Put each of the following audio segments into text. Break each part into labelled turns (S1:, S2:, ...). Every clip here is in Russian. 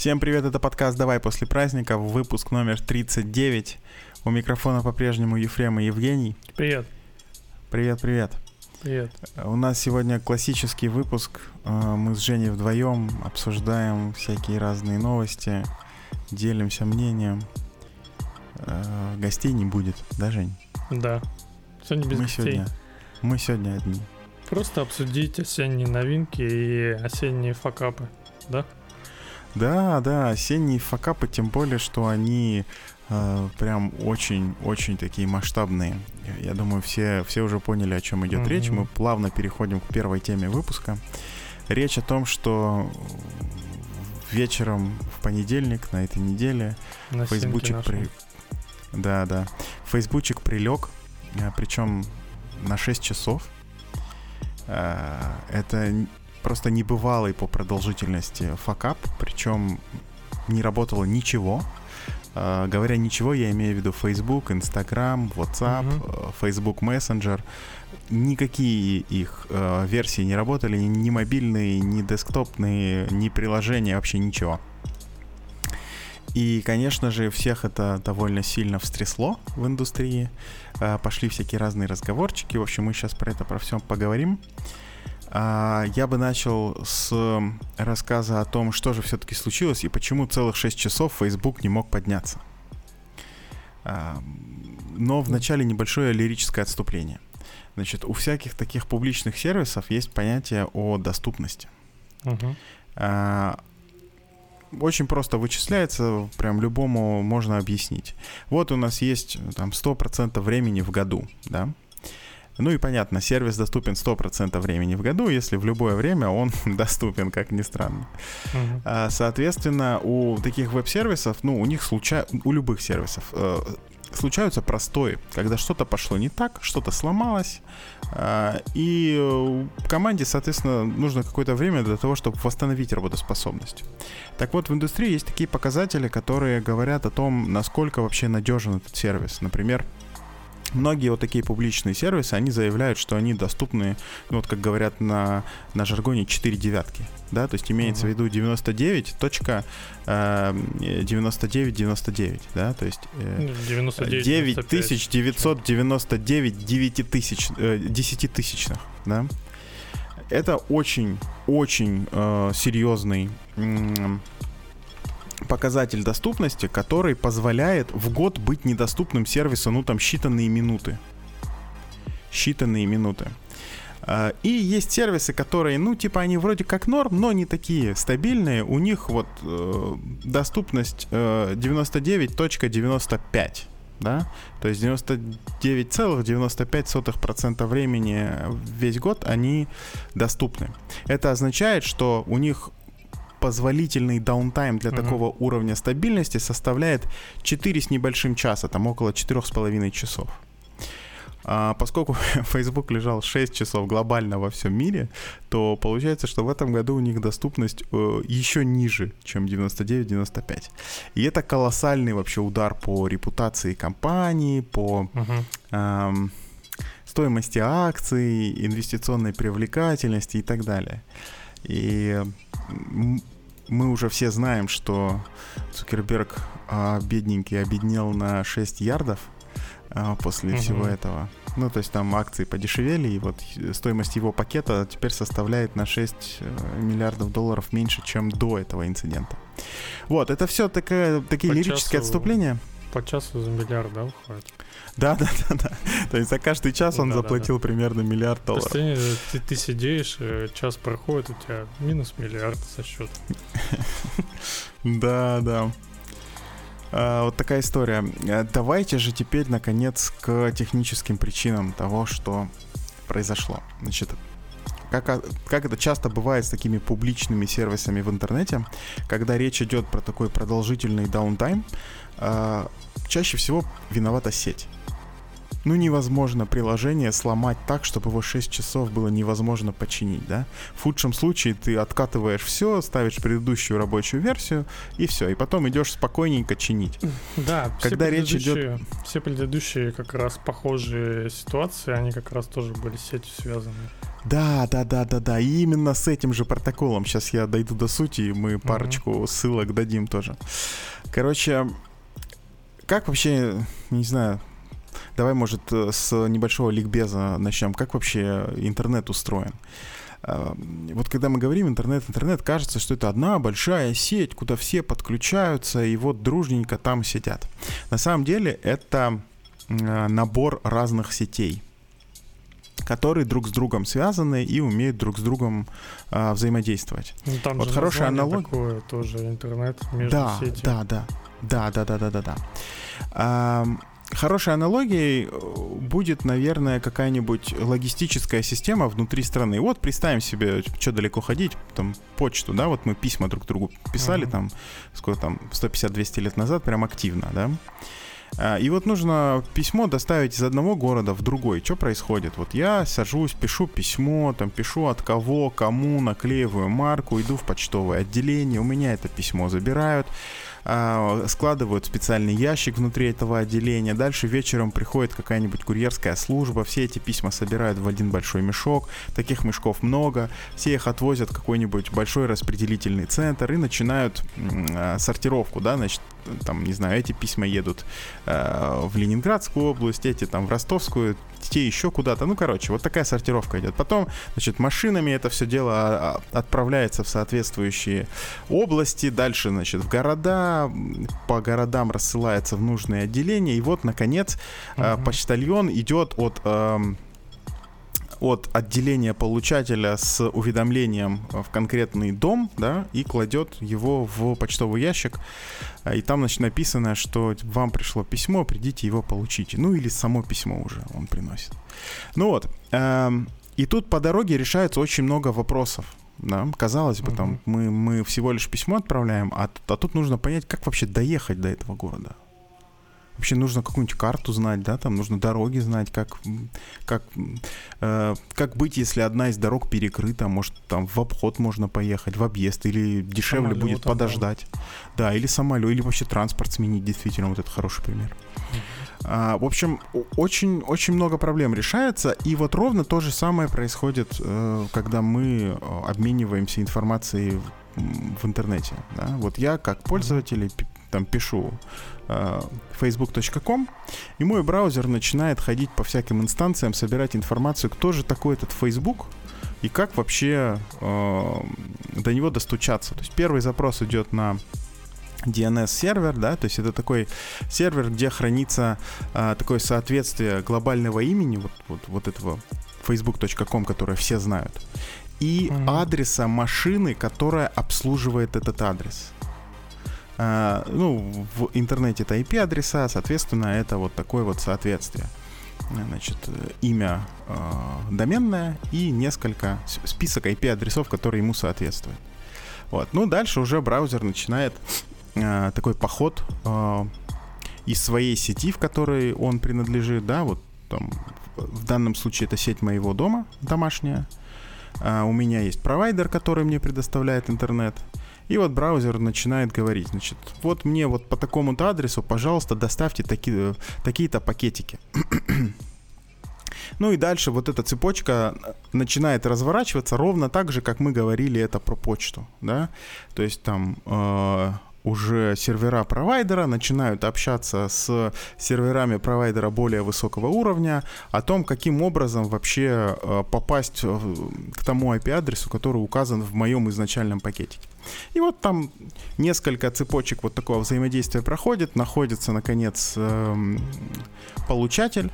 S1: Всем привет, это подкаст «Давай после праздника», выпуск номер 39. У микрофона по-прежнему Ефрем и Евгений.
S2: Привет.
S1: Привет, привет.
S2: Привет.
S1: У нас сегодня классический выпуск. Э, мы с Женей вдвоем обсуждаем всякие разные новости, делимся мнением. Э, гостей не будет, да, Жень?
S2: Да. Сегодня без
S1: мы
S2: гостей.
S1: сегодня, мы сегодня одни.
S2: Просто обсудить осенние новинки и осенние факапы, да?
S1: Да, да, осенние факапы, тем более, что они э, прям очень-очень такие масштабные. Я думаю, все, все уже поняли, о чем идет
S2: Мгм.
S1: речь. Мы плавно переходим к первой теме выпуска. Речь о том, что вечером в понедельник на этой неделе
S2: На
S1: Фейсбучик при... Да, да. Фейсбучик прилег, причем на 6 часов. А, Это просто небывалый по продолжительности факап, причем не работало ничего. А, Говоря ничего, я имею в виду Facebook, Instagram, WhatsApp, э, Facebook Messenger. Никакие их э, версии не работали, ни- мобильные, ни десктопные, ни приложения, вообще ничего. И, конечно же, всех это довольно сильно встрясло в индустрии. А, Пошли всякие разные разговорчики. В общем, мы сейчас про это, про все поговорим. А, Я бы начал с рассказа о том, что же все-таки случилось и почему целых 6 часов Facebook не мог подняться. А, Но вначале небольшое лирическое отступление. Значит, у всяких таких публичных сервисов есть понятие о доступности. А, Очень просто вычисляется, прям любому можно объяснить. Вот у нас есть там 100% времени в году, да? Ну и понятно, сервис доступен 100% времени в году, если в любое время он доступен, как ни странно. А, Соответственно, у таких веб-сервисов, ну, у них случа... у любых сервисов э, случаются простои, когда что-то пошло не так, что-то сломалось, а, и э, команде, соответственно, нужно какое-то время для того, чтобы восстановить работоспособность. Так вот, в индустрии есть такие показатели, которые говорят о том, насколько вообще надежен этот сервис. Например, Многие вот такие публичные сервисы, они заявляют, что они доступны, ну вот как говорят на, на жаргоне, 4 девятки, да, то есть имеется
S2: Мгм.
S1: в виду 99 точка э, 99 99, да, то есть э,
S2: Ну, 99,
S1: 9999 9 тысяч, э, 10 тысячных, да. Это очень-очень э, серьезный м, показатель доступности, который позволяет в год быть недоступным сервису, ну там считанные минуты. Считанные минуты. А, И есть сервисы, которые, ну, типа, они вроде как норм, но не такие стабильные. У них вот э, доступность э, 99.95, да? То есть 99,95% времени весь год они доступны. Это означает, что у них позволительный даунтайм для
S2: Мгм.
S1: такого уровня стабильности составляет 4 с небольшим часа, там около 4,5 часов. А, поскольку Facebook лежал 6 часов глобально во всем мире, то получается, что в этом году у них доступность э, еще ниже, чем 99-95. И это колоссальный вообще удар по репутации компании, по
S2: Мгм.
S1: эм, стоимости акций, инвестиционной привлекательности и так далее. И мы уже все знаем, что Цукерберг а, бедненький обеднел на 6 ярдов а, после
S2: Мгм.
S1: всего этого. Ну, то есть там акции подешевели, и вот стоимость его пакета теперь составляет на 6 э, миллиардов долларов меньше, чем до этого инцидента. Вот, это все такое, такие
S2: По
S1: лирические
S2: часу
S1: отступления.
S2: По часу за миллиард, да, выходит?
S1: Да, да, да, да. То есть за каждый час он
S2: Да-да-да.
S1: заплатил примерно миллиард
S2: То есть
S1: долларов.
S2: ты, ты- ты сидишь, э, час проходит, у тебя минус миллиард со счета.
S1: Да, да. А, вот такая история. А, Давайте же теперь, наконец, к техническим причинам того, что произошло. Значит, как, как это часто бывает с такими публичными сервисами в интернете, когда речь идет про такой продолжительный даунтайм, а, чаще всего виновата сеть. Ну, невозможно приложение сломать так, чтобы его 6 часов было невозможно починить, да? В худшем случае ты откатываешь все, ставишь предыдущую рабочую версию, и все. И потом идешь спокойненько чинить.
S2: Да, все
S1: Когда речь идет-
S2: Все предыдущие как раз похожие ситуации, они как раз тоже были с сетью связаны.
S1: Да, да, да, да, да. И именно с этим же протоколом. Сейчас я дойду до сути, и мы парочку mm-hmm. ссылок дадим тоже. Короче, как вообще, не знаю, давай, может, с небольшого ликбеза начнем. Как вообще интернет устроен? А, вот когда мы говорим интернет, интернет, кажется, что это одна большая сеть, куда все подключаются и вот дружненько там сидят. На самом деле это набор разных сетей которые друг с другом связаны и умеют друг с другом а, взаимодействовать.
S2: Ну, там вот же хорошая аналогия. Такое тоже интернет между
S1: да,
S2: сетью.
S1: Да, да, да, да, да, да, да, да. Хорошей аналогией э, будет, наверное, какая-нибудь логистическая система внутри страны. Вот представим себе, что далеко ходить, там почту, да, вот мы письма друг другу писали uh-huh. там, сколько там, 150-200 лет назад, прям активно, да. А, и вот нужно письмо доставить из одного города в другой. Что происходит? Вот я сажусь, пишу письмо, там пишу от кого, кому, наклеиваю марку, иду в почтовое отделение, у меня это письмо забирают, складывают специальный ящик внутри этого отделения. Дальше вечером приходит какая-нибудь курьерская служба, все эти письма собирают в один большой мешок. Таких мешков много. Все их отвозят в какой-нибудь большой распределительный центр и начинают а, сортировку, да, значит, там, не знаю, эти письма едут э, в Ленинградскую область, эти там в Ростовскую, те еще куда-то. Ну, короче, вот такая сортировка идет. Потом, значит, машинами это все дело а, а, отправляется в соответствующие области, дальше, значит, в города, по городам рассылается в нужные отделения, и вот, наконец, uh-huh. почтальон идет от... Э, от отделения получателя с уведомлением в конкретный дом, да, и кладет его в почтовый ящик. А, и там, значит, написано, что вам пришло письмо, придите его получите. Ну, или само письмо уже он приносит. Ну вот. Эм, и тут по дороге решается очень много вопросов. Да, казалось бы, там мы, мы всего лишь письмо отправляем, а, а тут нужно понять, как вообще доехать до этого города. Вообще нужно какую-нибудь карту знать, да, там нужно дороги знать, как, как, э, как быть, если одна из дорог перекрыта, может, там в обход можно поехать, в объезд, или дешевле Самолетом, будет подождать. Да. да, или самолет, или вообще транспорт сменить, действительно, вот это хороший пример. А, в общем, очень, очень много проблем решается, и вот ровно то же самое происходит, э, когда мы э, обмениваемся информацией в интернете. Да? Вот я как пользователь там пишу э, facebook.com, и мой браузер начинает ходить по всяким инстанциям, собирать информацию, кто же такой этот Facebook, и как вообще э, до него достучаться. То есть первый запрос идет на DNS-сервер, да, то есть это такой сервер, где хранится э, такое соответствие глобального имени, вот, вот, вот этого facebook.com, которое все знают, и mm-hmm. адреса машины, которая обслуживает этот адрес. А, ну, в интернете это IP-адреса, соответственно, это вот такое вот соответствие. Значит, имя э, доменное и несколько список IP-адресов, которые ему соответствуют. Вот. Ну, дальше уже браузер начинает э, такой поход э, из своей сети, в которой он принадлежит, да, вот там в данном случае это сеть моего дома домашняя. Uh, у меня есть провайдер, который мне предоставляет интернет. И вот браузер начинает говорить, значит, вот мне вот по такому-то адресу, пожалуйста, доставьте такие, такие-то пакетики. Ну и дальше вот эта цепочка начинает разворачиваться ровно так же, как мы говорили это про почту, да. То есть там э, уже сервера провайдера начинают общаться с серверами провайдера более высокого уровня о том, каким образом вообще э, попасть к тому IP-адресу, который указан в моем изначальном пакетике. И вот там несколько цепочек вот такого взаимодействия проходит, находится, наконец, эм, получатель,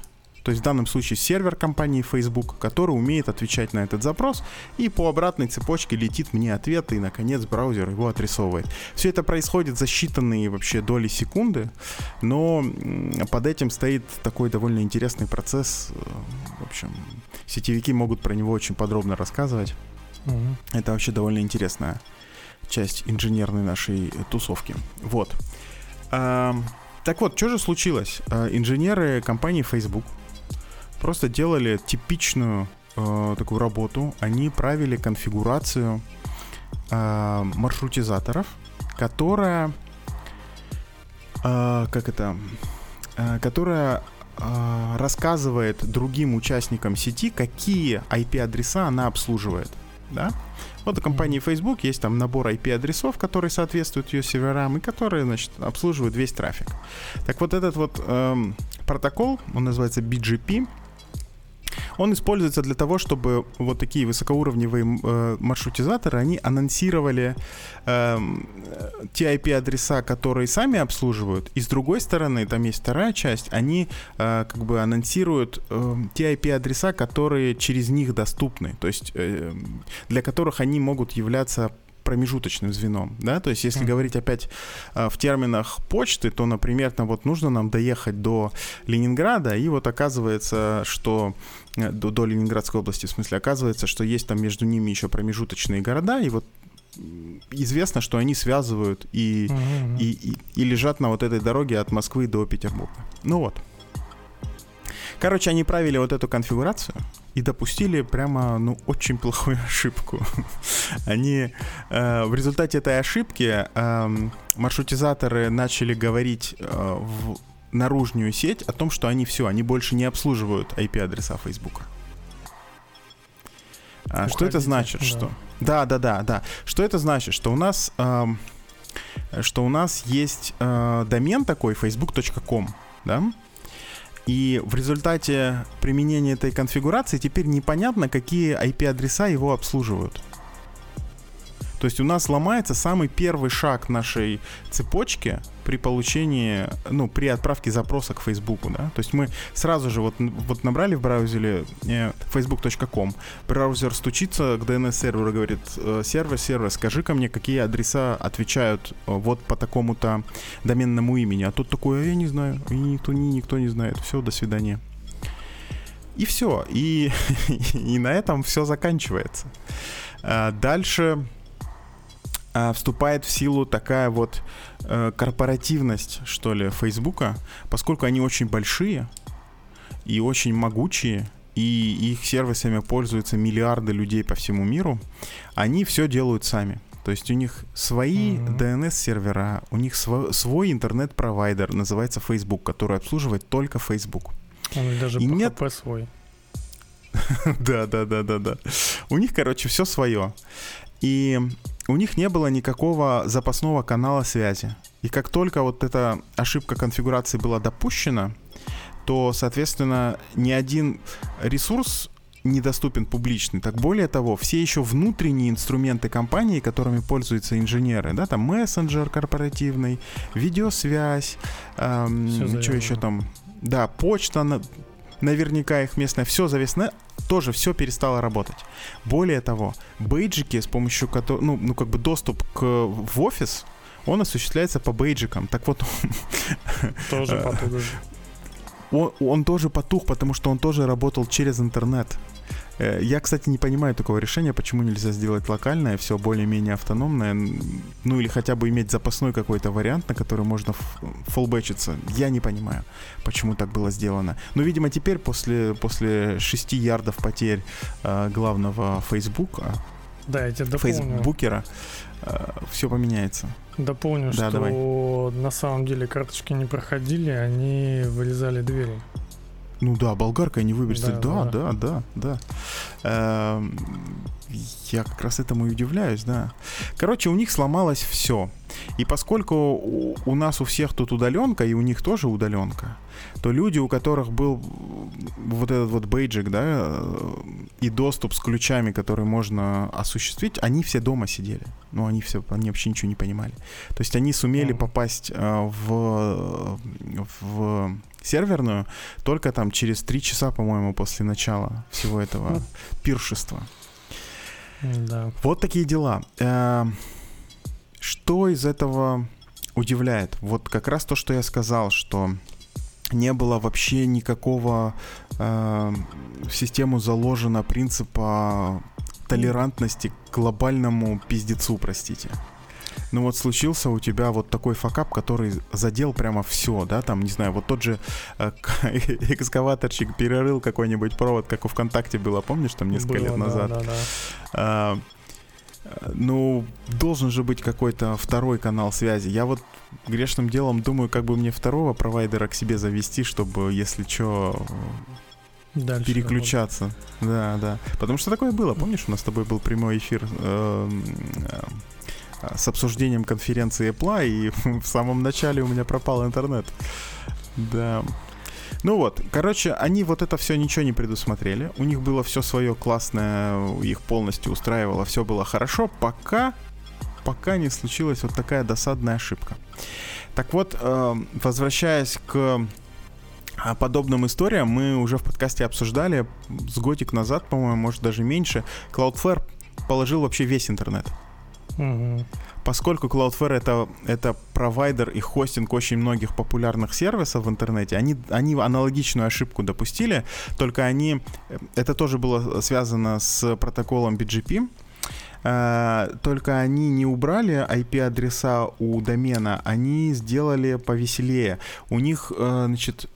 S1: то есть в данном случае сервер компании Facebook, который умеет отвечать на этот запрос, и по обратной цепочке летит мне ответ, и, наконец, браузер его отрисовывает. Все это происходит за считанные вообще доли секунды, но под этим стоит такой довольно интересный процесс. В общем, сетевики могут про него очень подробно рассказывать. Угу. Это вообще довольно интересная часть инженерной нашей тусовки. Вот. А, так вот, что же случилось? А, инженеры компании Facebook просто делали типичную э, такую работу. Они правили конфигурацию э, маршрутизаторов, которая, э, как это, э, которая э, рассказывает другим участникам сети, какие IP-адреса она обслуживает. Да? Вот у компании Facebook есть там набор IP-адресов, которые соответствуют ее серверам и которые, значит, обслуживают весь трафик. Так вот этот вот эм, протокол, он называется BGP, он используется для того, чтобы вот такие высокоуровневые э, маршрутизаторы, они анонсировали э, те IP-адреса, которые сами обслуживают, и с другой стороны, там есть вторая часть, они э, как бы анонсируют э, те IP-адреса, которые через них доступны, то есть э, для которых они могут являться промежуточным звеном, да, то есть если mm. говорить опять э, в терминах почты, то, например, там вот нужно нам доехать до Ленинграда, и вот оказывается, что до, до Ленинградской области, в смысле, оказывается, что есть там между ними еще промежуточные города, и вот известно, что они связывают и, mm-hmm. и, и, и лежат на вот этой дороге от Москвы до Петербурга. Ну вот. Короче, они правили вот эту конфигурацию и допустили прямо, ну, очень плохую ошибку. они э, в результате этой ошибки э, маршрутизаторы начали говорить э, в наружную сеть о том, что они все, они больше не обслуживают IP-адреса Facebook. А, что это значит? Да. Что? Да, да, да, да. Что это значит? Что у нас, э, что у нас есть э, домен такой facebook.com, да? И в результате применения этой конфигурации теперь непонятно, какие IP-адреса его обслуживают. То есть у нас ломается самый первый шаг нашей цепочки при получении, ну, при отправке запроса к Facebook, да. То есть мы сразу же вот, вот набрали в браузере э, facebook.com, браузер стучится к DNS-серверу, говорит, «Э, сервер, сервер, скажи ко мне, какие адреса отвечают э, вот по такому-то доменному имени. А тут такое, я не знаю, и никто, ни, никто не знает. Все, до свидания. И все. И, и на этом все заканчивается. А дальше вступает в силу такая вот э, корпоративность, что ли, Фейсбука, поскольку они очень большие и очень могучие, и их сервисами пользуются миллиарды людей по всему миру, они все делают сами. То есть у них свои mm-hmm. DNS-сервера, у них св- свой интернет-провайдер, называется Facebook, который обслуживает только Facebook.
S2: Он даже и нет... свой.
S1: да, да, да, да, да. У них, короче, все свое. И у них не было никакого запасного канала связи. И как только вот эта ошибка конфигурации была допущена, то, соответственно, ни один ресурс недоступен публичный. Так более того, все еще внутренние инструменты компании, которыми пользуются инженеры, да, там мессенджер корпоративный, видеосвязь, эм, что еще там, да, почта, наверняка их местная, все зависно, тоже все перестало работать. Более того, бейджики, с помощью которых, ну, ну, как бы доступ к, в офис, он осуществляется по бейджикам. Так вот...
S2: Тоже потух.
S1: Он, он тоже потух, потому что он тоже работал через интернет. Э, я, кстати, не понимаю такого решения, почему нельзя сделать локальное, все более-менее автономное, ну или хотя бы иметь запасной какой-то вариант, на который можно фоллбэчиться. Я не понимаю, почему так было сделано. Но, видимо, теперь после, после 6 ярдов потерь э, главного Фейсбука,
S2: да, я тебе дополню.
S1: Фейсбукера, э, все поменяется.
S2: Дополню, да, что давай. на самом деле карточки не проходили, они вырезали двери.
S1: Ну да, болгаркой не выберется. Да, да, да, да. да. Эм, я как раз этому и удивляюсь, да. Короче, у них сломалось все. И поскольку у нас у всех тут удаленка, и у них тоже удаленка, то люди, у которых был вот этот вот бейджик, да, и доступ с ключами, которые можно осуществить, они все дома сидели. Ну, они все, они вообще ничего не понимали. То есть они сумели попасть э, в, в серверную только там через три часа, по-моему, после начала всего этого пиршества.
S2: Да.
S1: Вот такие дела. Э, что из этого удивляет? Вот как раз то, что я сказал, что не было вообще никакого э, в систему заложено принципа толерантности к глобальному пиздецу, простите ну вот случился у тебя вот такой факап, который задел прямо все, да, там, не знаю, вот тот же э, экскаваторщик перерыл какой-нибудь провод, как у ВКонтакте было, помнишь, там несколько было, лет назад? Да, да, да. А, ну, должен же быть какой-то второй канал связи. Я вот грешным делом думаю, как бы мне второго провайдера к себе завести, чтобы, если что, Дальше переключаться. Работать. Да, да. Потому что такое было. Помнишь, у нас с тобой был прямой эфир э, э, с обсуждением конференции Apple, и в самом начале у меня пропал интернет. Да. Ну вот, короче, они вот это все ничего не предусмотрели. У них было все свое классное, их полностью устраивало, все было хорошо, пока, пока не случилась вот такая досадная ошибка. Так вот, э, возвращаясь к а, подобным историям, мы уже в подкасте обсуждали с годик назад, по-моему, может даже меньше, Cloudflare положил вообще весь интернет. Угу. Поскольку Cloudflare это, это провайдер и хостинг очень многих популярных сервисов в интернете, они, они аналогичную ошибку допустили, только они, э, это тоже было связано с протоколом BGP, э, только они не убрали IP-адреса у домена, они сделали повеселее. У них, uh, значит,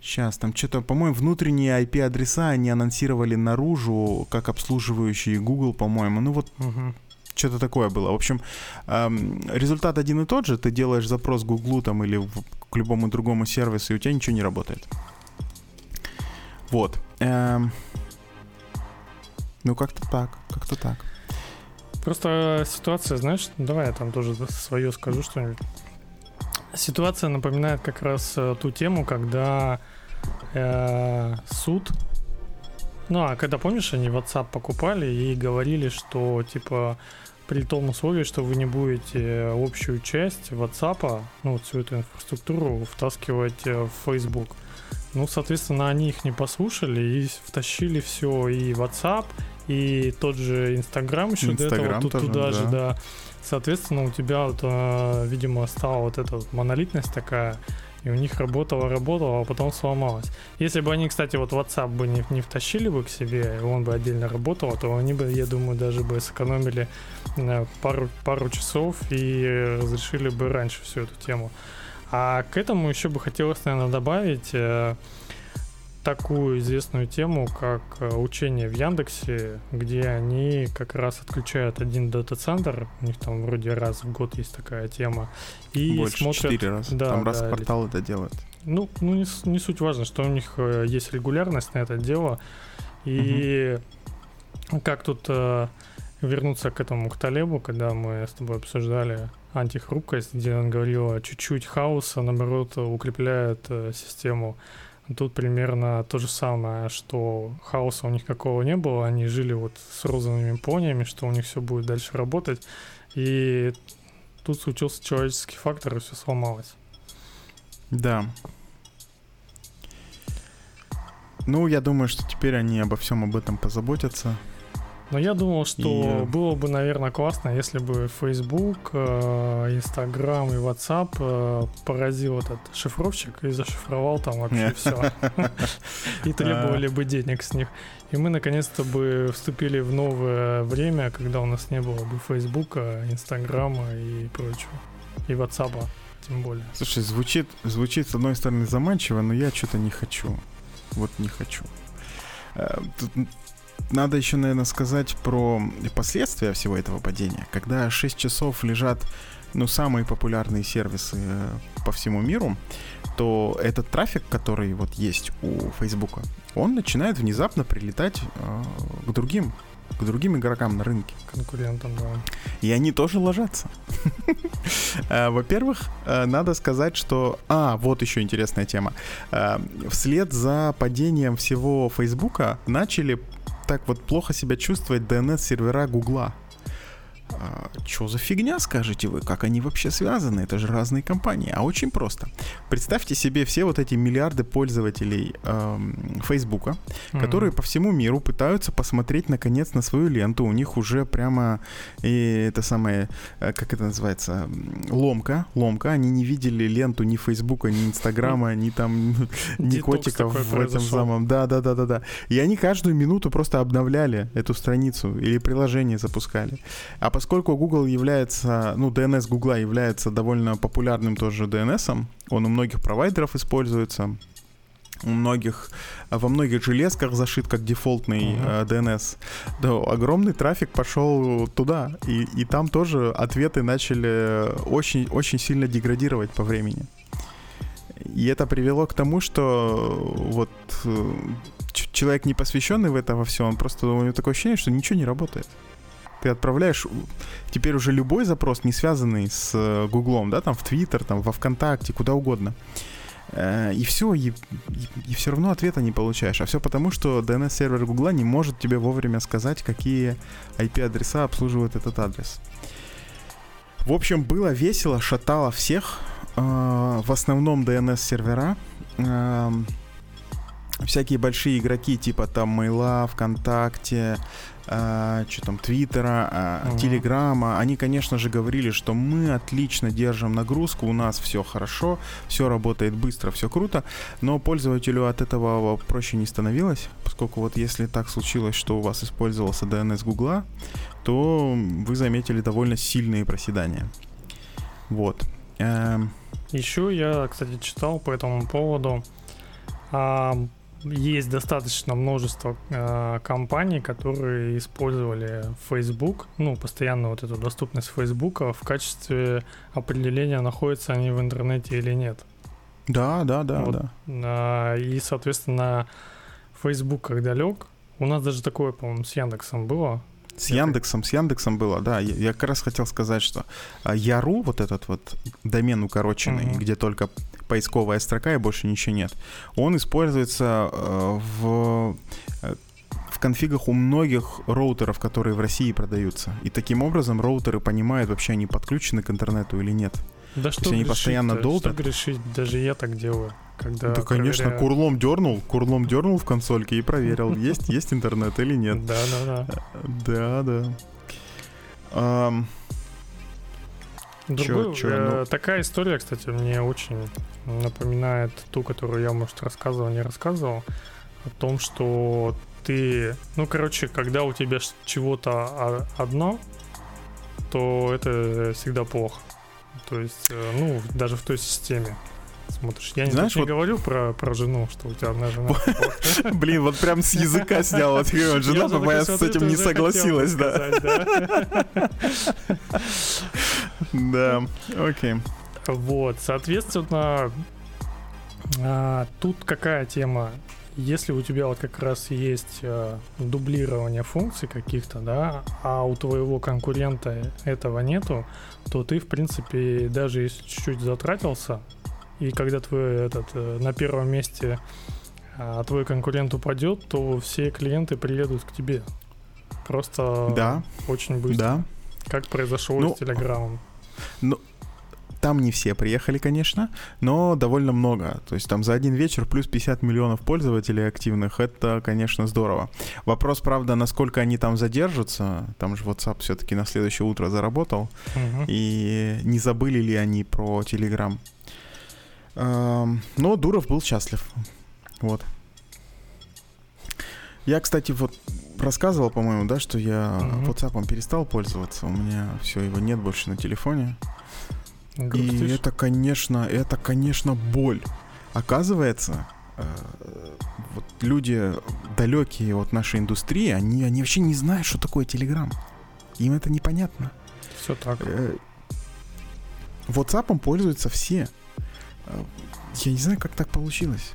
S1: Сейчас, там что-то, по-моему, внутренние IP-адреса они анонсировали наружу, как обслуживающие Google, по-моему. Ну вот, угу что-то такое было. В общем, эм, результат один и тот же. Ты делаешь запрос Гуглу там или в, к любому другому сервису, и у тебя ничего не работает. Вот. Эм, ну, как-то так, как-то так.
S2: Просто ситуация, знаешь, давай я там тоже свое скажу что-нибудь. Ситуация напоминает как раз э, ту тему, когда э, суд ну, а когда, помнишь, они WhatsApp покупали и говорили, что, типа, при том условии, что вы не будете общую часть WhatsApp, ну, вот всю эту инфраструктуру втаскивать э, в Facebook. Ну, соответственно, они их не послушали и втащили все и WhatsApp, и тот же Instagram еще Instagram до этого тут, туда да. же, да. Соответственно, у тебя вот, э, видимо, стала вот эта вот монолитность такая, и у них работало, работало, а потом сломалось. Если бы они, кстати, вот WhatsApp бы не, не втащили бы к себе, и он бы отдельно работал, то они бы, я думаю, даже бы сэкономили э, пару, пару часов и разрешили бы раньше всю эту тему. А к этому еще бы хотелось, наверное, добавить э, такую известную тему, как э, учение в Яндексе, где они как раз отключают один дата-центр, у них там вроде раз в год есть такая тема,
S1: и Больше, смотрят... четыре раза, да, там раз да, в квартал или... это делают.
S2: Ну, ну не, не суть важно, что у них э, есть регулярность на это дело, и угу. как тут э, вернуться к этому, к Талебу, когда мы с тобой обсуждали антихрупкость, где он говорил, чуть-чуть хаоса, наоборот, укрепляет э, систему Тут примерно то же самое, что хаоса у них какого не было, они жили вот с розовыми пониями, что у них все будет дальше работать, и тут случился человеческий фактор, и все сломалось.
S1: Да. Ну, я думаю, что теперь они обо всем об этом позаботятся.
S2: Но я думал, что и... было бы, наверное, классно, если бы Facebook, э, Instagram и WhatsApp э, поразил этот шифровщик и зашифровал там вообще все. И требовали бы денег с них. И мы наконец-то бы вступили в новое время, когда у нас не было бы Facebook, Инстаграма и прочего. И WhatsApp тем более.
S1: Слушай, звучит, звучит с одной стороны заманчиво, но я что-то не хочу. Вот не хочу. Э, тут надо еще, наверное, сказать про последствия всего этого падения. Когда 6 часов лежат ну, самые популярные сервисы э, по всему миру, то этот трафик, который вот есть у Фейсбука, он начинает внезапно прилетать э, к другим к другим игрокам на рынке.
S2: Конкурентам, да.
S1: И они тоже ложатся. Э, во-первых, э, надо сказать, что... А, вот еще интересная тема. Вслед за падением всего Фейсбука начали так вот плохо себя чувствовать DNS-сервера Гугла. А, что за фигня, скажете вы? Как они вообще связаны? Это же разные компании. А очень просто. Представьте себе все вот эти миллиарды пользователей эм, Фейсбука, mm-hmm. которые по всему миру пытаются посмотреть наконец на свою ленту. У них уже прямо и это самое, э, как это называется, ломка, ломка. Они не видели ленту ни Фейсбука, ни Инстаграма, ни там, ни котиков в этом самом. Да, да, да, да, да. И они каждую минуту просто обновляли эту страницу или приложение запускали. А поскольку Google является, ну, DNS Google является довольно популярным тоже DNS, он у многих провайдеров используется, у многих, во многих железках зашит как дефолтный uh-huh. э, DNS. Да, огромный трафик пошел туда, и, и там тоже ответы начали очень, очень сильно деградировать по времени. И это привело к тому, что вот э, человек не посвященный в это во все, он просто у него такое ощущение, что ничего не работает. Ты отправляешь теперь уже любой запрос, не связанный с э, Гуглом, да, там в Твиттер, там во ВКонтакте, куда угодно. Э, и все, и, и, все равно ответа не получаешь. А все потому, что DNS-сервер Гугла не может тебе вовремя сказать, какие IP-адреса обслуживают этот адрес. В общем, было весело, шатало всех. Э, в основном DNS-сервера. Всякие большие игроки, типа там Мейла, ВКонтакте, э, что там, Твиттера, э, угу. Телеграма, они, конечно же, говорили, что мы отлично держим нагрузку, у нас все хорошо, все работает быстро, все круто, но пользователю от этого проще не становилось, поскольку вот если так случилось, что у вас использовался DNS Гугла, то вы заметили довольно сильные проседания. Вот.
S2: Эм. Еще я, кстати, читал по этому поводу. А, есть достаточно множество э, компаний, которые использовали Facebook, ну, постоянно вот эту доступность Facebook в качестве определения, находятся они в интернете или нет.
S1: Да, да, да, вот,
S2: да. Э, и, соответственно, Facebook, когда лег, у нас даже такое, по-моему, с Яндексом было.
S1: С Яндексом, с Яндексом было, да. Я, я как раз хотел сказать, что а, Яру, вот этот вот домен укороченный, mm-hmm. где только поисковая строка и больше ничего нет, он используется э, в э, в конфигах у многих роутеров, которые в России продаются. И таким образом роутеры понимают, вообще они подключены к интернету или нет.
S2: Да что они постоянно долго. Что грешить? Даже я так делаю. Когда
S1: да, конечно, проверяю. курлом дернул, курлом дернул в консольке и проверил, есть, есть интернет или нет.
S2: Да, да,
S1: да. Да, да.
S2: Другой, чё, чё, э, ну... Такая история, кстати, мне очень напоминает ту, которую я, может, рассказывал, не рассказывал, о том, что ты, ну, короче, когда у тебя чего-то одно, то это всегда плохо. То есть, э, ну, даже в той системе смотришь. Я Знаешь, не вот... говорю про, про жену, что у тебя одна жена.
S1: Блин, вот прям с языка снял. Жена моя с этим не согласилась, да. Да, окей.
S2: Вот, соответственно, а, тут какая тема? Если у тебя вот как раз есть э, дублирование функций каких-то, да, а у твоего конкурента этого нету, то ты, в принципе, даже если чуть-чуть затратился, и когда твой этот э, на первом месте, а твой конкурент упадет, то все клиенты приедут к тебе. Просто да. очень быстро. Да. Как произошло ну, с Телеграмом.
S1: Ну, там не все приехали, конечно, но довольно много. То есть там за один вечер плюс 50 миллионов пользователей активных, это, конечно, здорово. Вопрос, правда, насколько они там задержатся. Там же WhatsApp все-таки на следующее утро заработал. Угу. И не забыли ли они про Telegram. Но Дуров был счастлив. Вот. Я, кстати, вот рассказывал, по-моему, да, что я mm-hmm. WhatsApp перестал пользоваться. У меня все, его нет больше на телефоне. Грустишь? И это, конечно, это, конечно, боль. Оказывается, э, вот люди далекие от нашей индустрии, они, они вообще не знают, что такое Telegram. Им это непонятно.
S2: Все так. Э,
S1: WhatsApp пользуются все. Я не знаю, как так получилось.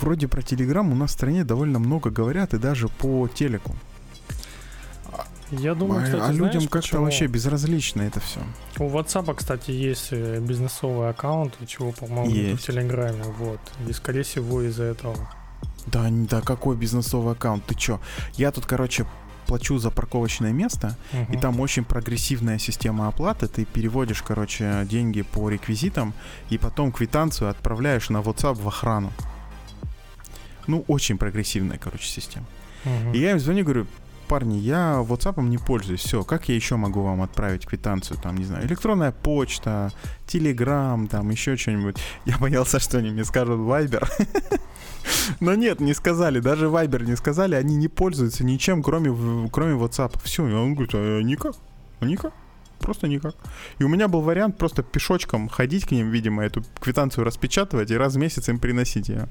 S1: Вроде про Телеграм у нас в стране довольно много говорят, и даже по телеку.
S2: Я думаю,
S1: а,
S2: кстати,
S1: а людям как-то вообще безразлично это все.
S2: У WhatsApp, кстати, есть э, бизнесовый аккаунт, чего, по-моему, в Телеграме, вот. И, скорее всего, из-за этого.
S1: Да, да, какой бизнесовый аккаунт? Ты чё? Я тут, короче, плачу за парковочное место, uh-huh. и там очень прогрессивная система оплаты. Ты переводишь, короче, деньги по реквизитам, и потом квитанцию отправляешь на WhatsApp в охрану. Ну, очень прогрессивная, короче, система. Uh-huh. И я им звоню, говорю, парни, я WhatsApp не пользуюсь. Все, как я еще могу вам отправить квитанцию? Там, не знаю, электронная почта, Telegram, там еще что-нибудь. Я боялся, что они мне скажут Viber. Но нет, не сказали. Даже Viber не сказали. Они не пользуются ничем, кроме, кроме WhatsApp. Все, и он говорит, а никак. Никак. Просто никак. И у меня был вариант просто пешочком ходить к ним, видимо, эту квитанцию распечатывать и раз в месяц им приносить ее.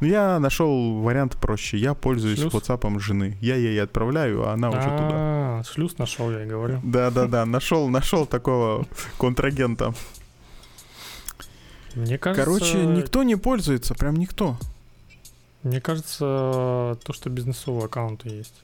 S1: Но я нашел вариант проще. Я пользуюсь
S2: Шлюз?
S1: WhatsApp жены. Я ей отправляю, а она уже туда.
S2: А, шлюз нашел, я и говорю.
S1: Да-да-да, нашел, нашел такого контрагента.
S2: Мне кажется,
S1: Короче, никто не пользуется, прям никто.
S2: Мне кажется, то, что бизнесовые аккаунты есть.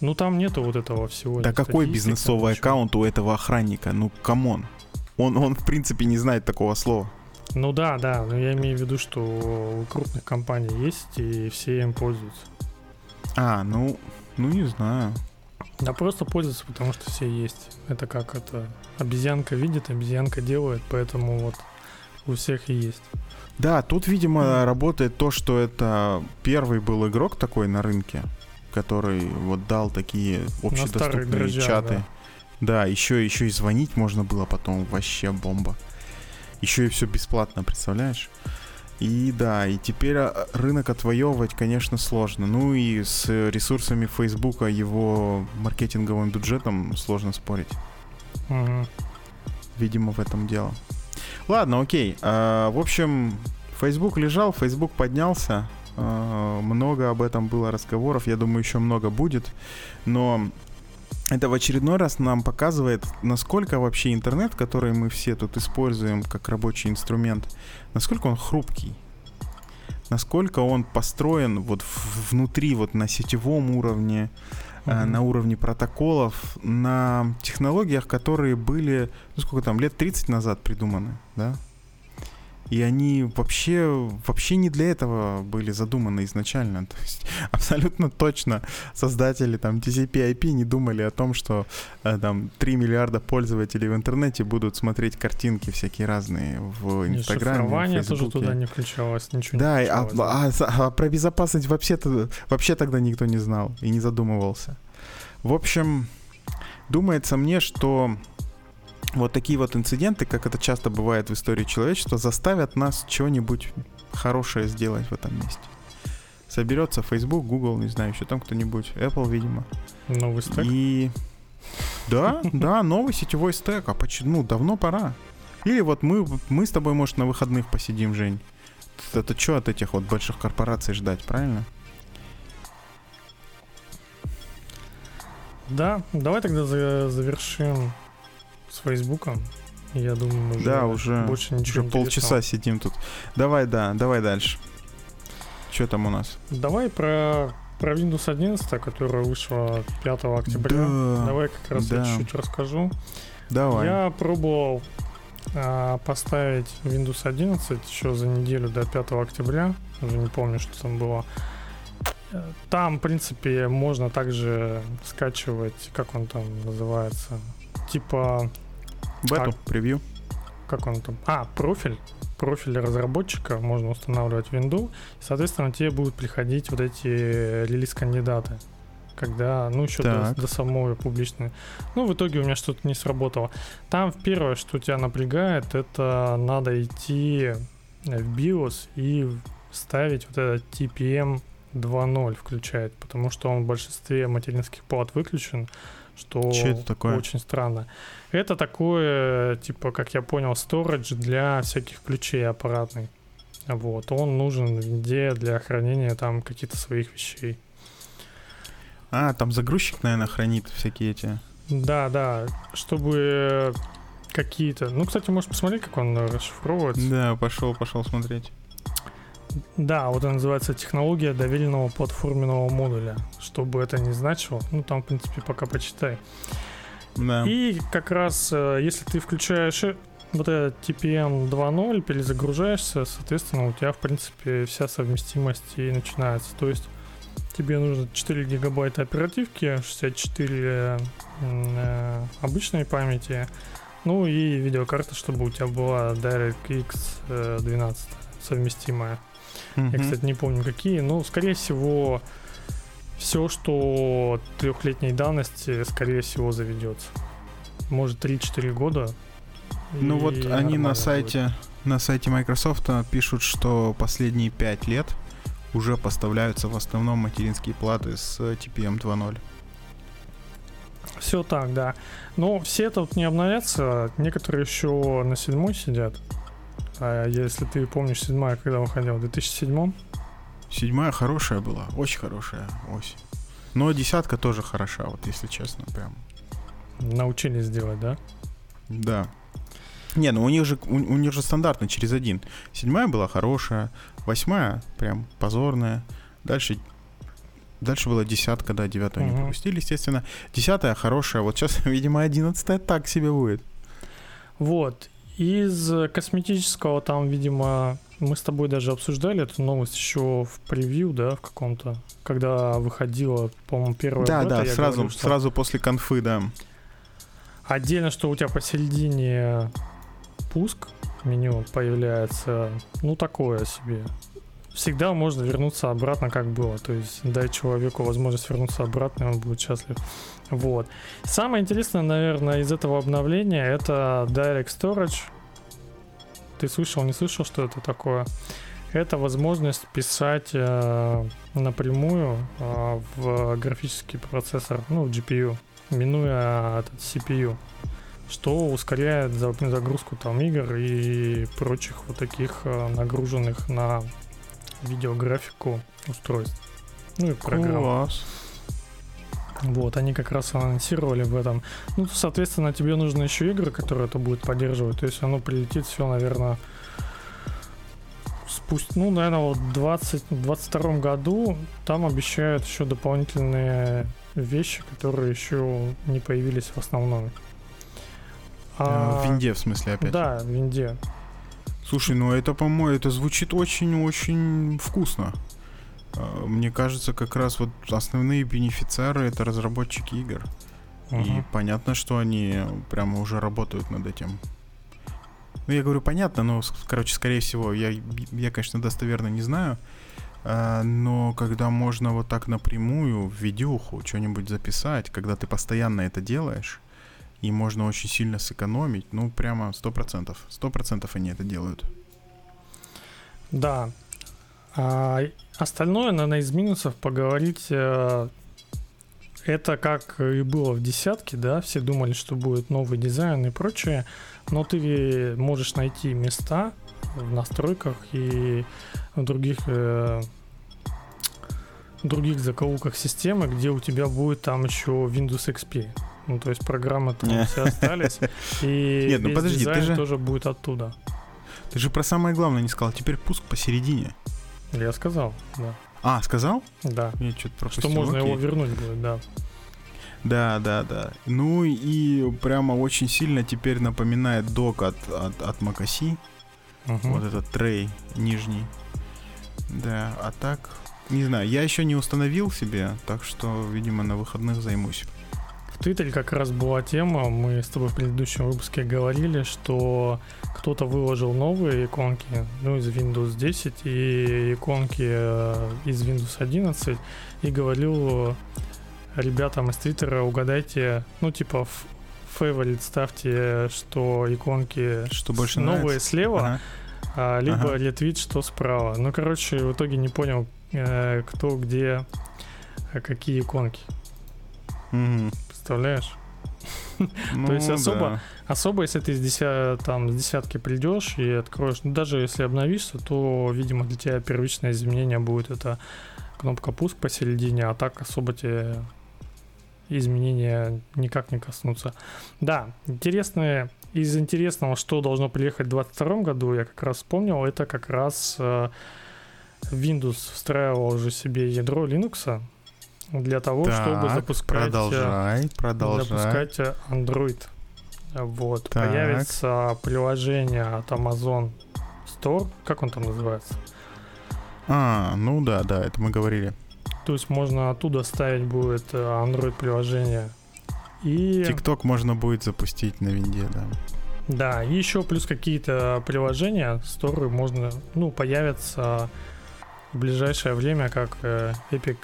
S2: Ну там нету вот этого всего.
S1: Да какой бизнесовый аккаунт у этого охранника? Ну, come on. Он, он, в принципе, не знает такого слова.
S2: Ну да, да, но я имею в виду, что у крупных компаний есть, и все им пользуются.
S1: А, ну, ну не знаю.
S2: Да просто пользуются, потому что все есть. Это как это обезьянка видит, обезьянка делает, поэтому вот у всех и есть.
S1: Да, тут, видимо, работает то, что это первый был игрок такой на рынке, который вот дал такие общедоступные
S2: дрожжах,
S1: чаты. Да, еще, еще и звонить можно было потом, вообще бомба. Еще и все бесплатно, представляешь? И да, и теперь а, рынок отвоевывать, конечно, сложно. Ну и с ресурсами Фейсбука, его маркетинговым бюджетом сложно спорить.
S2: Мгм.
S1: Видимо, в этом дело. Ладно, окей. А, в общем, Facebook лежал, Facebook поднялся. А, много об этом было разговоров. Я думаю, еще много будет. Но это в очередной раз нам показывает, насколько вообще интернет, который мы все тут используем как рабочий инструмент, насколько он хрупкий. Насколько он построен вот внутри, вот на сетевом уровне, э,
S2: Мгм.
S1: на уровне протоколов, на технологиях, которые были, ну сколько там, лет 30 назад придуманы, да? И они вообще, вообще не для этого были задуманы изначально. То есть абсолютно точно создатели там TCP/IP не думали о том, что э, там 3 миллиарда пользователей в интернете будут смотреть картинки всякие разные в Инстаграме, в
S2: шифрование тоже
S1: Фейсбуке.
S2: туда не включалось, ничего
S1: Да,
S2: не
S1: а,
S2: включалось.
S1: а за- а про безопасность вообще-то вообще тогда никто не знал и не задумывался. В общем, думается мне, что вот такие вот инциденты, как это часто бывает в истории человечества, заставят нас что-нибудь хорошее сделать в этом месте. Соберется Facebook, Google, не знаю, еще там кто-нибудь, Apple, видимо.
S2: Новый стек.
S1: И да, да, новый сетевой стек. А почему? Ну, давно пора. Или вот мы, мы с тобой, может, на выходных посидим, Жень. Это что от этих вот больших корпораций ждать, правильно?
S2: Да, давай тогда за- завершим с Фейсбуком. Я думаю, уже,
S1: да, уже,
S2: больше
S1: уже
S2: ничего
S1: полчаса сидим тут. Давай, да, давай дальше. Что там у нас?
S2: Давай про, про Windows 11, которая вышла 5 октября.
S1: Да,
S2: Давай как раз я
S1: да.
S2: чуть-чуть расскажу.
S1: давай.
S2: Я пробовал а, поставить Windows 11 еще за неделю до 5 октября. Уже не помню, что там было. Там, в принципе, можно также скачивать, как он там называется, типа,
S1: Бету,
S2: а-
S1: превью.
S2: как он там, а, профиль, профиль разработчика, можно устанавливать Windows, и, соответственно, тебе будут приходить вот эти релиз-кандидаты, когда, ну, еще до,
S1: Так.
S2: до самой публичной. Ну, в итоге у меня что-то не сработало. Там первое, что тебя напрягает, это надо идти в BIOS и ставить вот этот TPM 2.0 включать, потому что он в большинстве материнских плат выключен, что
S1: это такое?
S2: очень странно. Это такое, типа, как я понял, storage для всяких ключей аппаратный. Вот, он нужен везде для хранения там каких-то своих вещей.
S1: А, там загрузчик, наверное, хранит всякие эти.
S2: Да, да, чтобы какие-то... Ну, кстати, можешь посмотреть, как он расшифровывается.
S1: Да, пошел, пошел смотреть.
S2: Да, вот это называется технология доверенного платформенного модуля. Что бы это ни значило, ну там, в принципе, пока почитай.
S1: Да.
S2: И как раз, э, если ты включаешь э, вот этот TPM 2.0, перезагружаешься, соответственно, у тебя, в принципе, вся совместимость и начинается. То есть тебе нужно 4 гигабайта оперативки, 64 м, э, обычной памяти, ну и видеокарта, чтобы у тебя была DirectX э, 12 совместимая. Я, кстати, не помню какие, но, скорее всего, все, что трехлетней давности, скорее всего, заведется. Может, 3-4 года.
S1: Ну вот они на
S2: будет.
S1: сайте, на сайте Microsoft пишут, что последние 5 лет уже поставляются в основном материнские платы с TPM 2.0.
S2: Все так, да. Но все тут не обновятся, некоторые еще на седьмой сидят. А если ты помнишь, седьмая, когда выходила, в 2007
S1: Седьмая хорошая была, очень хорошая осень. Но десятка тоже хороша, вот если честно, прям.
S2: Научились делать, да?
S1: Да. Не, ну у них же у, у них же стандартно через один. Седьмая была хорошая, восьмая прям позорная. Дальше Дальше была десятка, да, девятую угу. не пропустили, естественно. Десятая хорошая, вот сейчас, видимо, одиннадцатая так себе будет.
S2: Вот. Из косметического там, видимо, мы с тобой даже обсуждали эту новость еще в превью, да, в каком-то, когда выходила, по-моему, первая
S1: Да, бета, да, сразу, говорю, что... сразу после конфы, да.
S2: Отдельно, что у тебя посередине пуск меню появляется, ну, такое себе. Всегда можно вернуться обратно, как было. То есть дать человеку возможность вернуться обратно, и он будет счастлив. Вот. Самое интересное, наверное, из этого обновления это Direct Storage. Ты слышал, не слышал, что это такое? Это возможность писать э, напрямую э, в графический процессор, ну, в GPU, минуя этот CPU, что ускоряет загрузку там игр и прочих вот таких э, нагруженных на видеографику устройств. Ну и программ. Класс. Вот, они как раз анонсировали в этом. Ну, соответственно, тебе нужны еще игры, которые это будет поддерживать. То есть оно прилетит все, наверное, спусть, ну, наверное, вот в 2022 году там обещают еще дополнительные вещи, которые еще не появились в основном.
S1: А, в винде, в смысле, опять?
S2: Да, в винде.
S1: Слушай, ну это, по-моему, это звучит очень-очень вкусно. А, мне кажется, как раз вот основные бенефициары это разработчики игр. Uh-huh. И понятно, что они прямо уже работают над этим. Ну, я говорю, понятно, но, короче, скорее всего, я, я конечно, достоверно не знаю. А, но когда можно вот так напрямую в видюху что-нибудь записать, когда ты постоянно это делаешь, и можно очень сильно сэкономить, ну, прямо сто процентов. Сто процентов они это делают.
S2: Да. А, Остальное, наверное, из минусов поговорить э, это как и было в десятке, да, все думали, что будет новый дизайн и прочее, но ты можешь найти места в настройках и в других э, других закоулках системы, где у тебя будет там еще Windows XP. Ну, то есть программы там все остались, и Нет, ну подожди, ты же тоже будет оттуда.
S1: Ты же про самое главное не сказал. Теперь пуск посередине.
S2: Я сказал, да.
S1: А, сказал?
S2: Да.
S1: Я что-то пропустил.
S2: Что можно Окей. его вернуть будет, да.
S1: Да, да, да. Ну и прямо очень сильно теперь напоминает док от, от, от Макаси. Угу. Вот этот трей нижний. Да, а так, не знаю, я еще не установил себе, так что, видимо, на выходных займусь.
S2: В Твиттере как раз была тема, мы с тобой в предыдущем выпуске говорили, что кто-то выложил новые иконки, ну, из Windows 10 и иконки э, из Windows 11 и говорил ребятам из Твиттера, угадайте, ну, типа, в favorite ставьте, что иконки
S1: что больше
S2: новые
S1: нравится?
S2: слева, ага. а, либо ага. ретвит, что справа. Ну, короче, в итоге не понял, э, кто где, э, какие иконки.
S1: Угу.
S2: Представляешь? Ну, То есть особо, да. особо, если ты с, деся, там, с десятки придешь и откроешь, ну, даже если обновишься, то, видимо, для тебя первичное изменение будет это кнопка пуск посередине, а так особо тебе изменения никак не коснутся. Да, интересные, из интересного, что должно приехать в 2022 году, я как раз вспомнил, это как раз э, Windows встраивал уже себе ядро Linux, для того, так, чтобы запускать,
S1: продолжай, продолжай.
S2: запускать Android. Вот. Так. Появится приложение от Amazon Store. Как он там называется?
S1: А, ну да, да, это мы говорили.
S2: То есть можно оттуда ставить будет э, Android приложение. И...
S1: TikTok можно будет запустить на винде, да.
S2: Да, и еще плюс какие-то приложения, Store можно, ну, появятся в ближайшее время, как э, Epic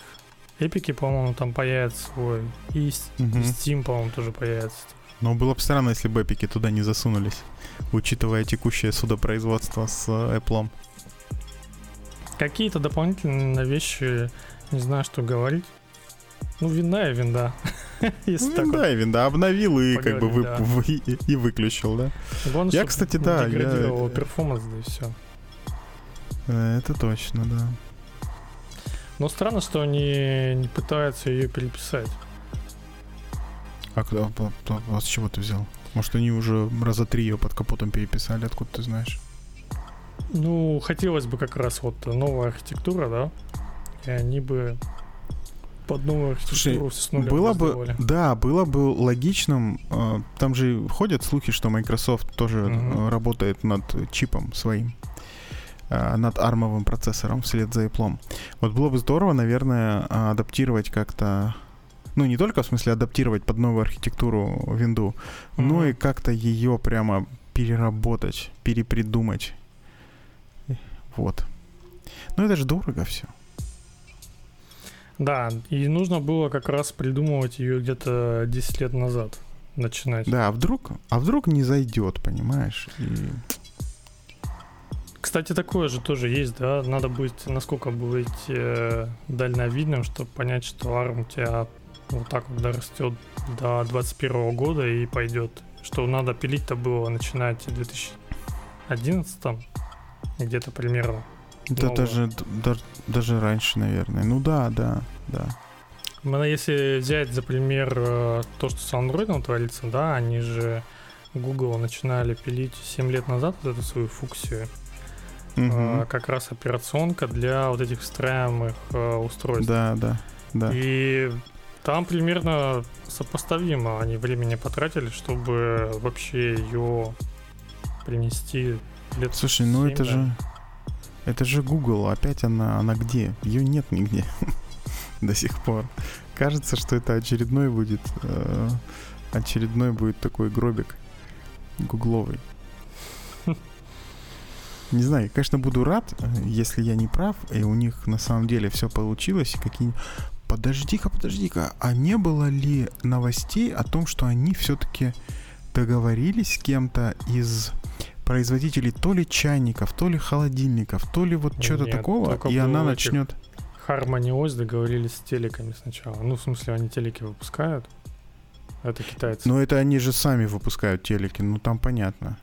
S2: Эпики, по-моему, там появится свой. И, угу. и Steam, по-моему, тоже появится.
S1: Но было бы странно, если бы эпики туда не засунулись, учитывая текущее судопроизводство с э, Apple.
S2: Какие-то дополнительные вещи, не знаю, что говорить. Ну, винда и винда.
S1: Если ну, винда вот и винда. Обновил и как бы вы, да. вы, и выключил, да?
S2: Главное, я, кстати, да. Я... performance, да и все.
S1: Э, это точно, да.
S2: Но странно, что они не пытаются ее переписать.
S1: А, а, а, с чего ты взял? Может, они уже раза три ее под капотом переписали, откуда ты знаешь?
S2: Ну, хотелось бы как раз вот новая архитектура, да? И они бы под новую архитектуру
S1: Слушай, с нуля было бы, да, было бы логичным. Э, там же ходят слухи, что Microsoft тоже mm-hmm. работает над чипом своим над армовым процессором вслед за Apple. Вот было бы здорово, наверное, адаптировать как-то ну, не только в смысле адаптировать под новую архитектуру винду, mm-hmm. но и как-то ее прямо переработать, перепридумать. Вот. Но это же дорого все.
S2: Да, и нужно было как раз придумывать ее где-то 10 лет назад начинать.
S1: Да, а вдруг, а вдруг не зайдет, понимаешь? И...
S2: Кстати, такое же тоже есть, да? Надо быть, насколько быть э, дальновидным, чтобы понять, что ARM у тебя вот так вот дорастет до 2021 года и пойдет. Что надо пилить-то было начинать в 2011 где-то примерно.
S1: Да нового. даже, даже, даже раньше, наверное. Ну да, да, да.
S2: Если взять за пример э, то, что с Android творится, да, они же Google начинали пилить 7 лет назад вот эту свою функцию. Угу. Как раз операционка для вот этих встраиваемых э, устройств.
S1: Да, да, да.
S2: И там примерно сопоставимо они времени потратили, чтобы вообще ее принести
S1: лет Слушай, 7, ну это да. же это же Google, опять она, она где? Ее нет нигде до сих пор. Кажется, что это очередной будет, э, очередной будет такой гробик гугловый. Не знаю, конечно, буду рад, если я не прав, и у них на самом деле все получилось, и какие Подожди-ка, подожди-ка, а не было ли новостей о том, что они все-таки договорились с кем-то из производителей то ли чайников, то ли холодильников, то ли вот что-то такого, и она начнет...
S2: Harmony OS договорились с телеками сначала. Ну, в смысле, они телеки выпускают. Это китайцы.
S1: Но это они же сами выпускают телеки, ну там понятно.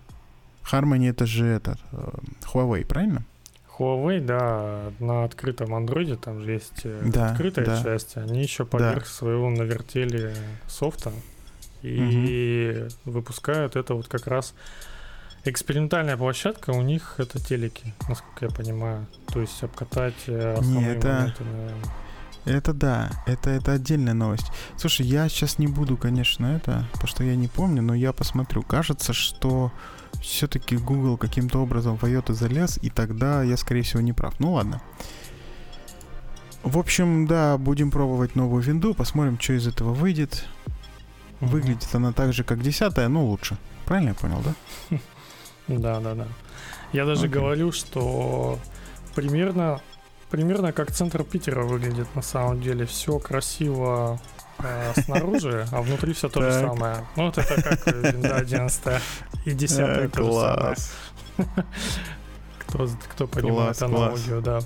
S1: Harmony это же этот э, Huawei, правильно?
S2: Huawei, да, на открытом андроиде там же есть э, да, открытая да. часть. Они еще поверх да. своего навертели софта и угу. выпускают это вот как раз Экспериментальная площадка у них это телеки, насколько я понимаю. То есть обкатать э, основные
S1: Не, это... моменты, наверное. Это да, это, это отдельная новость. Слушай, я сейчас не буду, конечно, это, потому что я не помню, но я посмотрю. Кажется, что все-таки Google каким-то образом в IOTA залез, и тогда я, скорее всего, не прав. Ну ладно. В общем, да, будем пробовать новую винду, посмотрим, что из этого выйдет. Выглядит она так же, как десятая, но лучше. Правильно я понял, да?
S2: Да, да, да. Я даже говорю, что примерно, примерно как центр Питера выглядит на самом деле. Все красиво э, снаружи, а внутри все то же самое. Ну, вот это как винда 11 и 10 э, то же самое. Кто, кто понимает аналогию, да.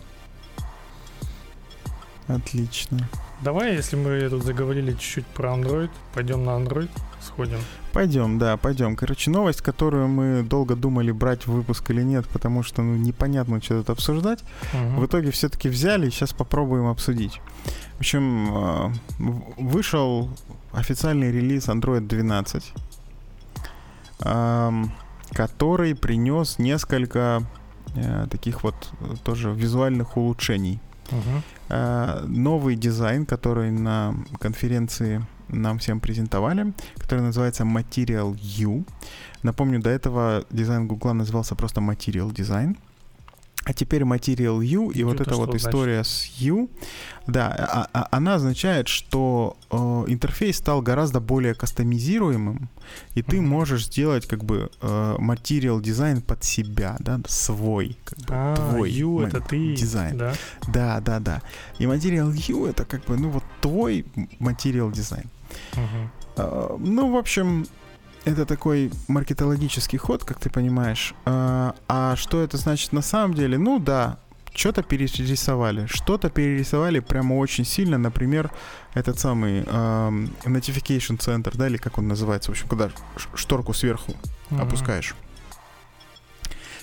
S1: Отлично.
S2: Давай, если мы тут заговорили чуть-чуть про Android, пойдем на Android, сходим.
S1: Пойдем, да, пойдем. Короче, новость, которую мы долго думали брать в выпуск или нет, потому что ну, непонятно, что тут обсуждать. Угу. В итоге все-таки взяли, и сейчас попробуем обсудить. В общем, э, вышел официальный релиз Android 12, который принес несколько э, таких вот э, тоже визуальных улучшений. Угу. Новый дизайн, который на конференции нам всем презентовали, который называется Material U. Напомню, до этого дизайн Гугла назывался просто Material Design. А теперь Material U и, и вот эта вот история значит? с U, да, а, а, она означает, что э, интерфейс стал гораздо более кастомизируемым, и mm-hmm. ты можешь сделать как бы э, Material дизайн под себя, да, свой, как бы
S2: а, твой U м- это ты,
S1: дизайн. Да? да, да, да. И Material U это как бы, ну вот твой Material дизайн. Uh-huh. Ну, в общем, это такой маркетологический ход, как ты понимаешь. А, а что это значит на самом деле? Ну да, что-то перерисовали, что-то перерисовали прямо очень сильно. Например, этот самый э, Notification Center, да, или как он называется, в общем, когда шторку сверху mm-hmm. опускаешь.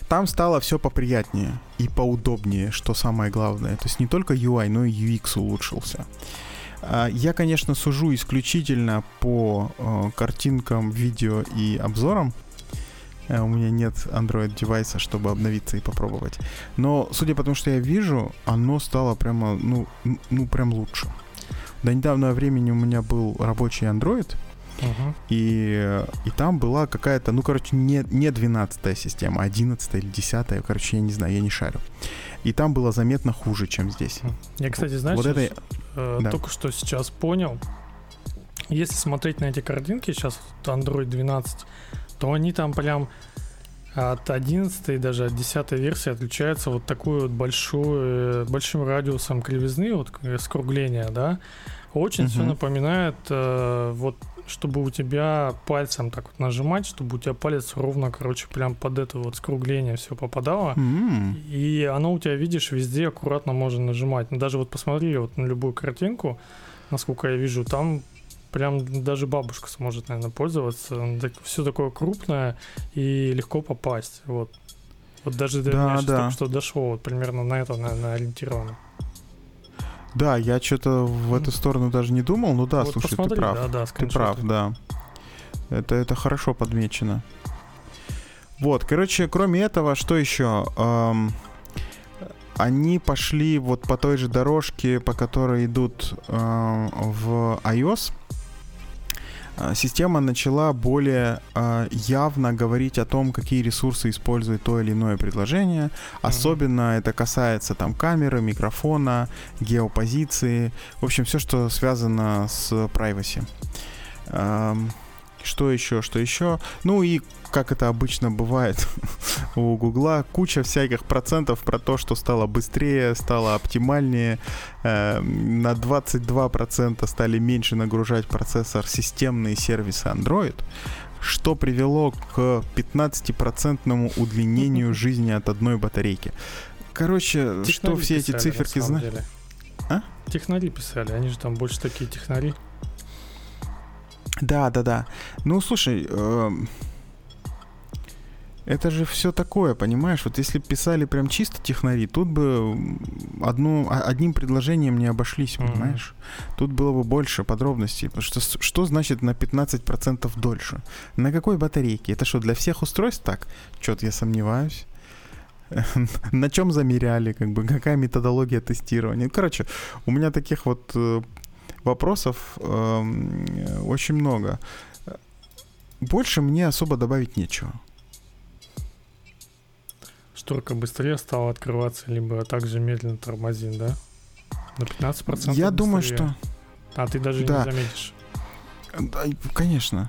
S1: Там стало все поприятнее и поудобнее, что самое главное. То есть не только UI, но и UX улучшился. Я, конечно, сужу исключительно по э, картинкам, видео и обзорам. Э, у меня нет Android девайса, чтобы обновиться и попробовать. Но, судя по тому, что я вижу, оно стало прямо, ну, ну прям лучше. До недавнего времени у меня был рабочий Android, и, и там была какая-то, ну, короче, не, не 12 система, а 11 или 10 короче, я не знаю, я не шарю. И там было заметно хуже, чем здесь.
S2: Я, кстати, знаешь, вот это... э, да. только что сейчас понял, если смотреть на эти картинки, сейчас Android 12, то они там прям от 11 даже от 10 версии отличаются вот такой вот большой, большим радиусом кривизны, вот скругления, да. Очень угу. все напоминает, э, вот чтобы у тебя пальцем так вот нажимать, чтобы у тебя палец ровно, короче, прям под это вот скругление все попадало. Mm. И оно у тебя, видишь, везде аккуратно можно нажимать. Даже вот посмотри вот на любую картинку, насколько я вижу, там прям даже бабушка сможет, наверное, пользоваться. Все такое крупное и легко попасть. Вот. Вот даже до да, меня да. только что дошло, вот примерно на это, наверное, ориентировано.
S1: Да, я что-то в эту сторону даже не думал. Ну да, вот слушай, посмотри, ты прав. Да, да, ты прав, да. Это, это хорошо подмечено. Вот, короче, кроме этого, что еще? Эм, они пошли вот по той же дорожке, по которой идут э, в iOS. А, система начала более э, явно говорить о том, какие ресурсы использует то или иное предложение. Особенно mm-hmm. это касается там камеры, микрофона, геопозиции, в общем, все, что связано с privacy. Эм, что еще, что еще? Ну и как это обычно бывает у Гугла, куча всяких процентов про то, что стало быстрее, стало оптимальнее. Э, на 22% стали меньше нагружать процессор системные сервисы Android, что привело к 15% удлинению жизни от одной батарейки. Короче, технари что все эти циферки знают?
S2: А? Технари писали, они же там больше такие технари.
S1: Да, да, да. Ну, слушай, э, это же все такое, понимаешь? Вот если писали прям чисто технари, тут бы одну, одним предложением не обошлись, понимаешь? Mm-hmm. Тут было бы больше подробностей. Потому что что значит на 15% дольше? На какой батарейке? Это что, для всех устройств так? Что-то я сомневаюсь. на чем замеряли, как бы, какая методология тестирования. Короче, у меня таких вот э, вопросов э, очень много. Больше мне особо добавить нечего.
S2: Шторка быстрее стала открываться, либо также медленно тормозит, да? На 15% Я
S1: быстрее. думаю, что...
S2: А ты даже да. не заметишь.
S1: Да, конечно.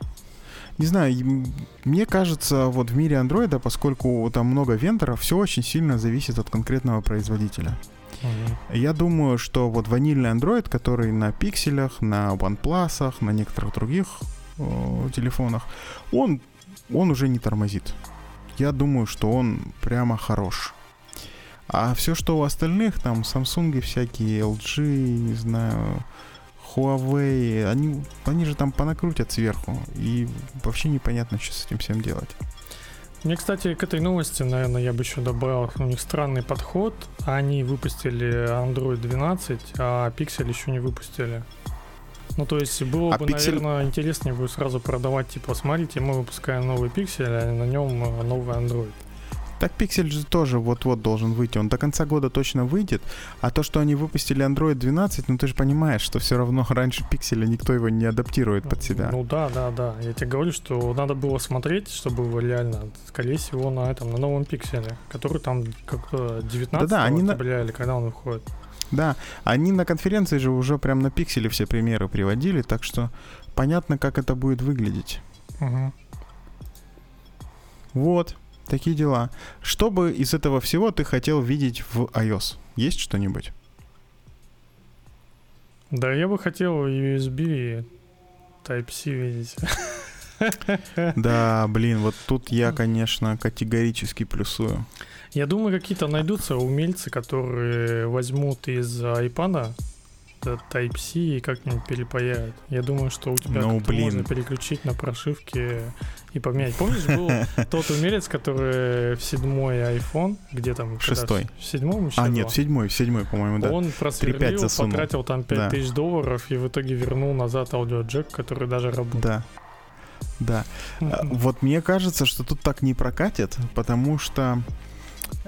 S1: Не знаю, мне кажется, вот в мире андроида, поскольку там много вендоров, все очень сильно зависит от конкретного производителя. Я думаю, что вот ванильный Android, который на пикселях, на OnePlus, на некоторых других о, телефонах, он, он уже не тормозит. Я думаю, что он прямо хорош. А все, что у остальных, там Samsung всякие, LG, не знаю, Huawei, они, они же там понакрутят сверху. И вообще непонятно, что с этим всем делать.
S2: Мне, кстати, к этой новости, наверное, я бы еще добавил, у них странный подход. Они выпустили Android 12, а Pixel еще не выпустили. Ну, то есть было а бы, Pixel... наверное, интереснее будет сразу продавать, типа, смотрите, мы выпускаем новый Pixel, а на нем новый Android.
S1: Так Pixel же тоже вот-вот должен выйти. Он до конца года точно выйдет. А то, что они выпустили Android 12, ну ты же понимаешь, что все равно раньше Pixel никто его не адаптирует под себя.
S2: Ну да, да, да. Я тебе говорю, что надо было смотреть, чтобы его реально, скорее всего, на этом, на новом Pixel, который там как-то 19 да, да, они октября на... или когда он выходит.
S1: Да, они на конференции же уже прям на пикселе все примеры приводили, так что понятно, как это будет выглядеть. Угу. Вот. Такие дела. Что бы из этого всего ты хотел видеть в iOS? Есть что-нибудь?
S2: Да, я бы хотел USB Type-C видеть.
S1: Да, блин, вот тут я, конечно, категорически плюсую.
S2: Я думаю, какие-то найдутся умельцы, которые возьмут из iPad Type-C и как-нибудь перепаяют. Я думаю, что у тебя
S1: Ну, блин.
S2: можно переключить на прошивки и поменять. Помнишь, был тот умелец, который в седьмой iPhone, где там...
S1: Шестой.
S2: В седьмом еще
S1: А, нет, в седьмой, в седьмой, по-моему, да.
S2: Он
S1: 3-5
S2: просверлил, потратил там 5000
S1: Да.
S2: долларов и в итоге вернул назад аудиоджек, который даже работает.
S1: Да. Да. А, Вот мне кажется, что тут так не прокатит, потому что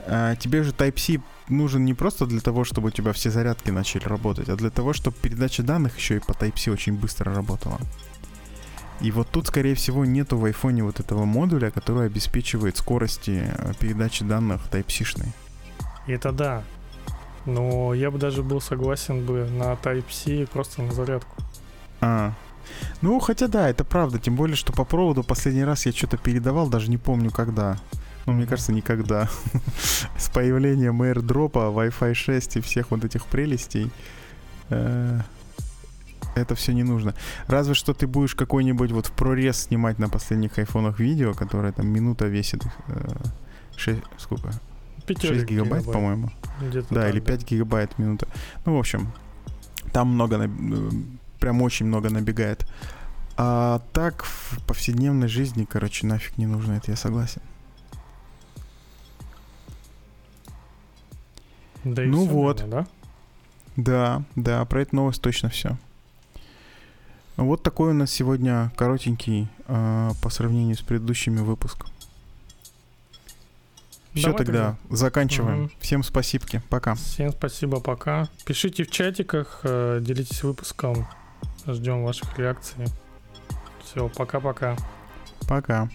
S1: а, тебе же Type-C нужен не просто для того, чтобы у тебя все зарядки начали работать, а для того, чтобы передача данных еще и по Type-C очень быстро работала. И вот тут, скорее всего, нету в айфоне вот этого модуля, который обеспечивает скорости э, передачи данных Type-C-шной.
S2: Это да. Но я бы даже был согласен бы на Type-C просто на зарядку.
S1: А. Ну, хотя да, это правда. Тем более, что по проводу последний раз я что-то передавал, даже не помню когда. Ну, мне кажется, никогда. С появлением AirDrop, Wi-Fi 6 и всех вот этих прелестей. э, Это все не нужно. Разве что ты будешь какой-нибудь вот в прорез снимать на последних айфонах видео, которое там минута весит. э, шесть- сколько? 6
S2: Пятерик
S1: гигабайт, по-моему. Да,
S2: так,
S1: или 5 гигабайт в минуту. Ну, в общем, там много, э, прям очень много набегает. А так, в повседневной жизни, короче, нафиг не нужно, это я согласен.
S2: Да
S1: Ну вот.
S2: наверное, да?
S1: Да, да, про эту новость точно все. Вот такой у нас сегодня коротенький э, по сравнению с предыдущими выпуском. Все
S2: Давай
S1: тогда, заканчиваем.
S2: Мгм.
S1: Всем спасибо, пока.
S2: Всем спасибо, пока. Пишите в чатиках, э, делитесь выпуском. Ждем ваших реакций. Все, пока-пока.
S1: Пока.